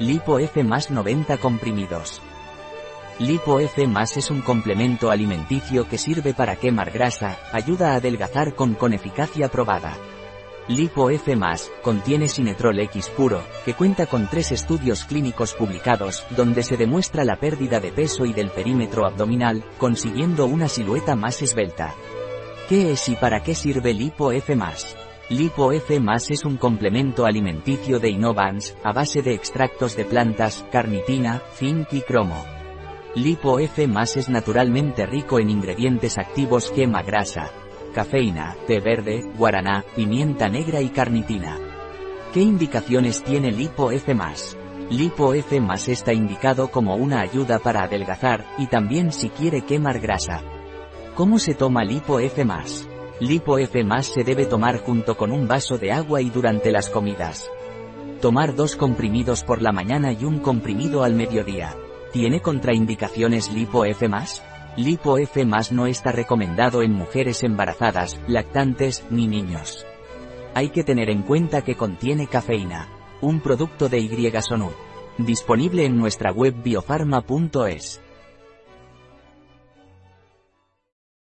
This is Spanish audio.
Lipo F más 90 comprimidos. Lipo F más es un complemento alimenticio que sirve para quemar grasa, ayuda a adelgazar con con eficacia probada. Lipo F+, contiene Sinetrol X puro, que cuenta con tres estudios clínicos publicados, donde se demuestra la pérdida de peso y del perímetro abdominal, consiguiendo una silueta más esbelta. ¿Qué es y para qué sirve Lipo F+. Lipo F+, es un complemento alimenticio de Innovans, a base de extractos de plantas, carnitina, zinc y cromo. Lipo F+, es naturalmente rico en ingredientes activos quema grasa, cafeína, té verde, guaraná, pimienta negra y carnitina. ¿Qué indicaciones tiene Lipo F+. Lipo F+, está indicado como una ayuda para adelgazar, y también si quiere quemar grasa. ¿Cómo se toma Lipo F+. Lipo F+, se debe tomar junto con un vaso de agua y durante las comidas. Tomar dos comprimidos por la mañana y un comprimido al mediodía. ¿Tiene contraindicaciones Lipo F+. Lipo F no está recomendado en mujeres embarazadas, lactantes, ni niños. Hay que tener en cuenta que contiene cafeína. Un producto de Y Disponible en nuestra web biofarma.es.